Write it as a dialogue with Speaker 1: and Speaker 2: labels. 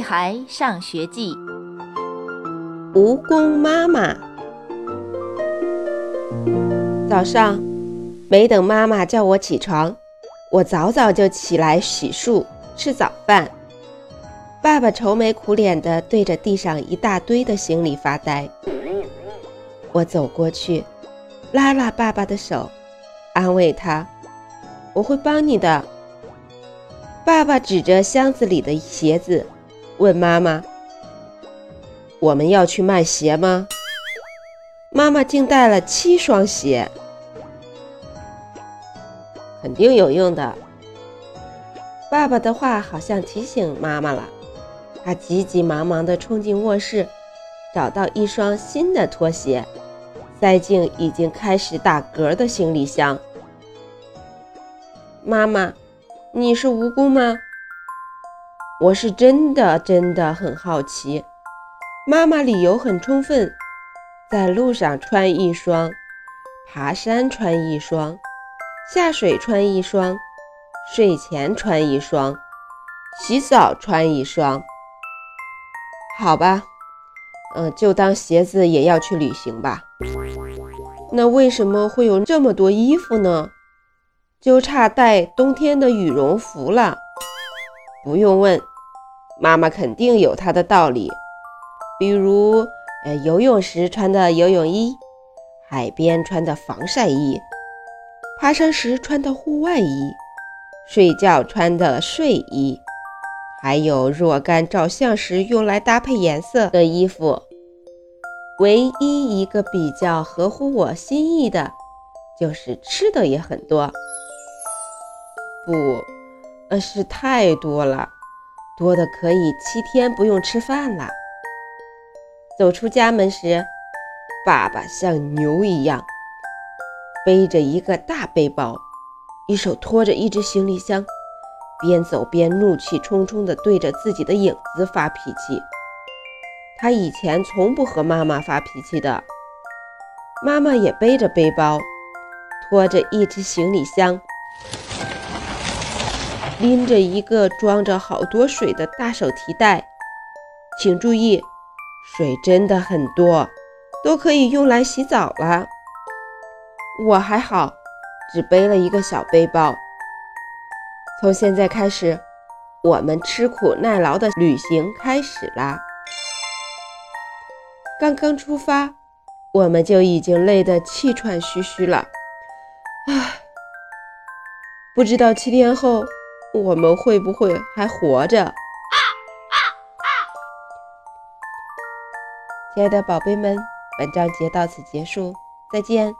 Speaker 1: 孩上学记》
Speaker 2: 蜈蚣妈妈。早上，没等妈妈叫我起床，我早早就起来洗漱、吃早饭。爸爸愁眉苦脸地对着地上一大堆的行李发呆。我走过去，拉拉爸爸的手，安慰他：“我会帮你的。”爸爸指着箱子里的鞋子，问妈妈：“我们要去卖鞋吗？”妈妈竟带了七双鞋，肯定有用的。爸爸的话好像提醒妈妈了，他急急忙忙地冲进卧室，找到一双新的拖鞋，塞进已经开始打嗝的行李箱。妈妈。你是蜈蚣吗？我是真的真的很好奇。妈妈理由很充分，在路上穿一双，爬山穿一双，下水穿一双，睡前穿一双，洗澡穿一双。好吧，嗯，就当鞋子也要去旅行吧。那为什么会有这么多衣服呢？就差带冬天的羽绒服了。不用问，妈妈肯定有她的道理。比如，呃，游泳时穿的游泳衣，海边穿的防晒衣，爬山时穿的户外衣，睡觉穿的睡衣，还有若干照相时用来搭配颜色的衣服。唯一一个比较合乎我心意的，就是吃的也很多。不，呃，是太多了，多的可以七天不用吃饭了。走出家门时，爸爸像牛一样背着一个大背包，一手拖着一只行李箱，边走边怒气冲冲地对着自己的影子发脾气。他以前从不和妈妈发脾气的，妈妈也背着背包，拖着一只行李箱。拎着一个装着好多水的大手提袋，请注意，水真的很多，都可以用来洗澡了。我还好，只背了一个小背包。从现在开始，我们吃苦耐劳的旅行开始啦。刚刚出发，我们就已经累得气喘吁吁了。唉，不知道七天后。我们会不会还活着？亲爱的宝贝们，本章节到此结束，再见。